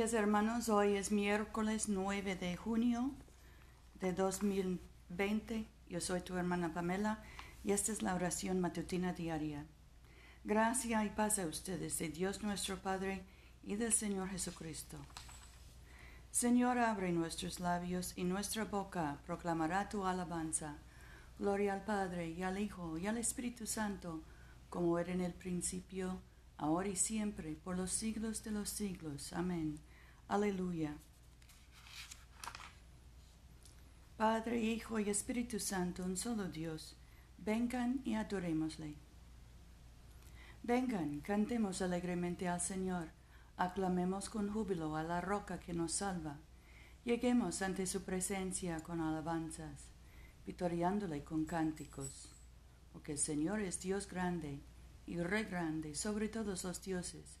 hermanos, hoy es miércoles 9 de junio de 2020. Yo soy tu hermana Pamela y esta es la oración matutina diaria. Gracia y paz a ustedes de Dios nuestro Padre y del Señor Jesucristo. Señor, abre nuestros labios y nuestra boca proclamará tu alabanza. Gloria al Padre y al Hijo y al Espíritu Santo, como era en el principio, ahora y siempre, por los siglos de los siglos. Amén. Aleluya. Padre, Hijo y Espíritu Santo, un solo Dios, vengan y adorémosle. Vengan, cantemos alegremente al Señor, aclamemos con júbilo a la roca que nos salva. Lleguemos ante su presencia con alabanzas, victoriándole con cánticos, porque el Señor es Dios grande y Rey grande sobre todos los dioses.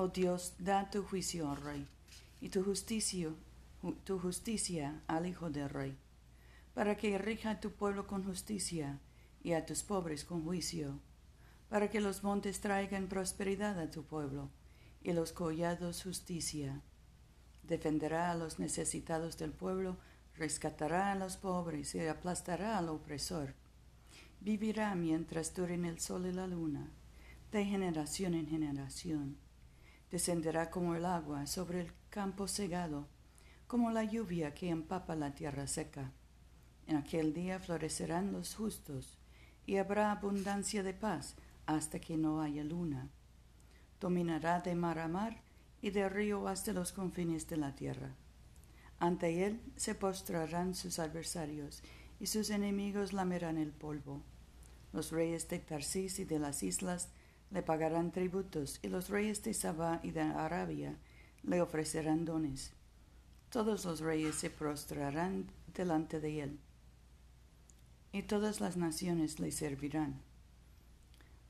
Oh Dios, da tu juicio al Rey, y tu justicia, tu justicia al Hijo del Rey, para que rija a tu pueblo con justicia y a tus pobres con juicio, para que los montes traigan prosperidad a tu pueblo y los collados justicia. Defenderá a los necesitados del pueblo, rescatará a los pobres y aplastará al opresor vivirá mientras duren el sol y la luna, de generación en generación. Descenderá como el agua sobre el campo segado, como la lluvia que empapa la tierra seca. En aquel día florecerán los justos, y habrá abundancia de paz hasta que no haya luna. Dominará de mar a mar y de río hasta los confines de la tierra. Ante él se postrarán sus adversarios, y sus enemigos lamerán el polvo. Los reyes de Tarsis y de las islas le pagarán tributos, y los reyes de Sabá y de Arabia le ofrecerán dones. Todos los reyes se prostrarán delante de él, y todas las naciones le servirán.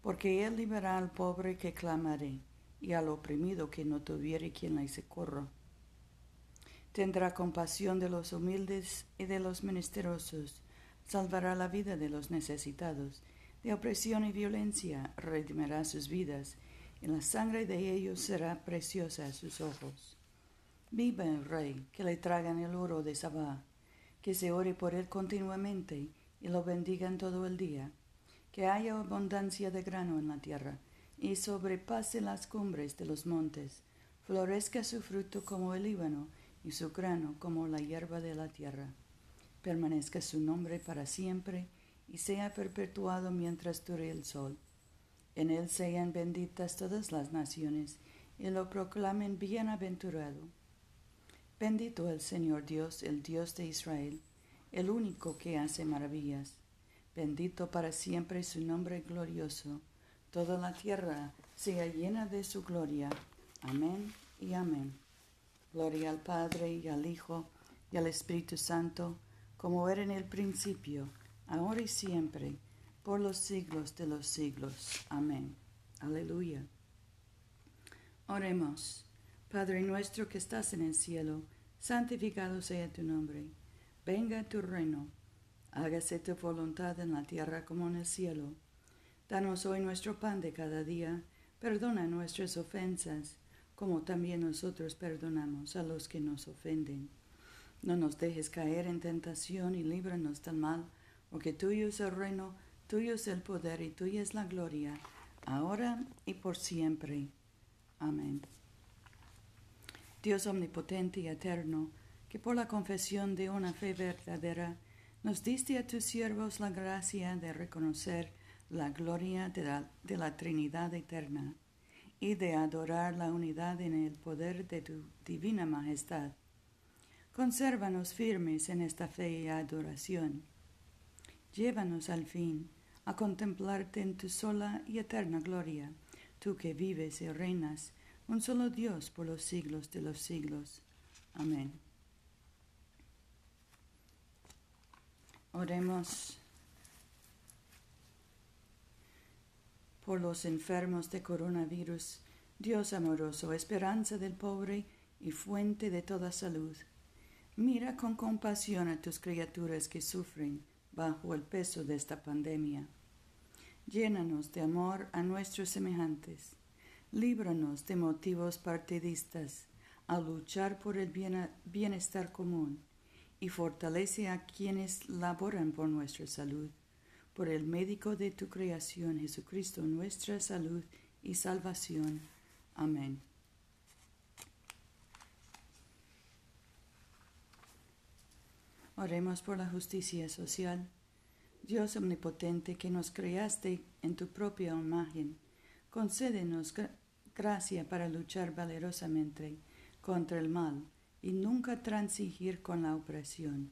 Porque él liberará al pobre que clamaré, y al oprimido que no tuviere quien le socorra. Tendrá compasión de los humildes y de los menesterosos, salvará la vida de los necesitados, de opresión y violencia redimirá sus vidas, y la sangre de ellos será preciosa a sus ojos. Viva el rey, que le tragan el oro de Sabá, que se ore por él continuamente y lo bendigan todo el día, que haya abundancia de grano en la tierra, y sobrepase las cumbres de los montes, florezca su fruto como el Líbano, y su grano como la hierba de la tierra. Permanezca su nombre para siempre y sea perpetuado mientras dure el sol. En él sean benditas todas las naciones y lo proclamen bienaventurado. Bendito el Señor Dios, el Dios de Israel, el único que hace maravillas. Bendito para siempre su nombre glorioso. Toda la tierra sea llena de su gloria. Amén y amén. Gloria al Padre y al Hijo y al Espíritu Santo como era en el principio, ahora y siempre, por los siglos de los siglos. Amén. Aleluya. Oremos. Padre nuestro que estás en el cielo, santificado sea tu nombre. Venga tu reino. Hágase tu voluntad en la tierra como en el cielo. Danos hoy nuestro pan de cada día. Perdona nuestras ofensas, como también nosotros perdonamos a los que nos ofenden no nos dejes caer en tentación y líbranos del mal, porque tuyo es el reino, tuyo es el poder y tuya es la gloria, ahora y por siempre. Amén. Dios omnipotente y eterno, que por la confesión de una fe verdadera nos diste a tus siervos la gracia de reconocer la gloria de la, de la Trinidad eterna y de adorar la unidad en el poder de tu divina majestad Consérvanos firmes en esta fe y adoración. Llévanos al fin a contemplarte en tu sola y eterna gloria, tú que vives y reinas, un solo Dios por los siglos de los siglos. Amén. Oremos por los enfermos de coronavirus, Dios amoroso, esperanza del pobre y fuente de toda salud. Mira con compasión a tus criaturas que sufren bajo el peso de esta pandemia. Llénanos de amor a nuestros semejantes. Líbranos de motivos partidistas a luchar por el bienestar común y fortalece a quienes laboran por nuestra salud. Por el médico de tu creación, Jesucristo, nuestra salud y salvación. Amén. Oremos por la justicia social. Dios omnipotente que nos creaste en tu propia imagen, concédenos gracia para luchar valerosamente contra el mal y nunca transigir con la opresión.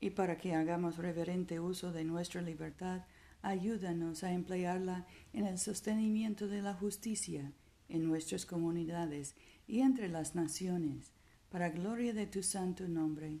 Y para que hagamos reverente uso de nuestra libertad, ayúdanos a emplearla en el sostenimiento de la justicia en nuestras comunidades y entre las naciones, para gloria de tu santo nombre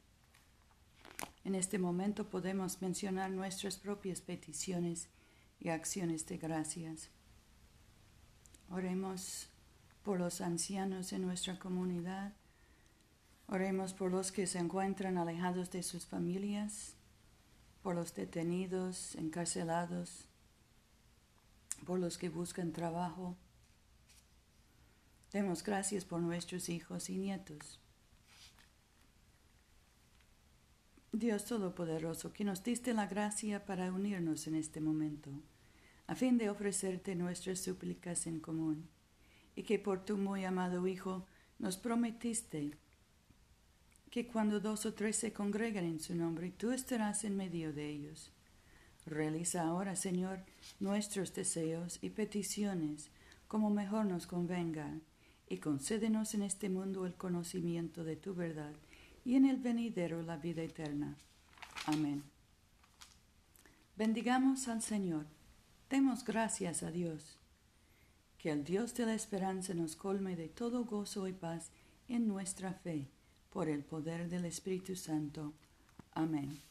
En este momento podemos mencionar nuestras propias peticiones y acciones de gracias. Oremos por los ancianos en nuestra comunidad. Oremos por los que se encuentran alejados de sus familias, por los detenidos, encarcelados, por los que buscan trabajo. Demos gracias por nuestros hijos y nietos. Dios Todopoderoso, que nos diste la gracia para unirnos en este momento, a fin de ofrecerte nuestras súplicas en común, y que por tu muy amado Hijo nos prometiste que cuando dos o tres se congregan en su nombre, tú estarás en medio de ellos. Realiza ahora, Señor, nuestros deseos y peticiones como mejor nos convenga, y concédenos en este mundo el conocimiento de tu verdad y en el venidero la vida eterna. Amén. Bendigamos al Señor. Demos gracias a Dios. Que el Dios de la esperanza nos colme de todo gozo y paz en nuestra fe, por el poder del Espíritu Santo. Amén.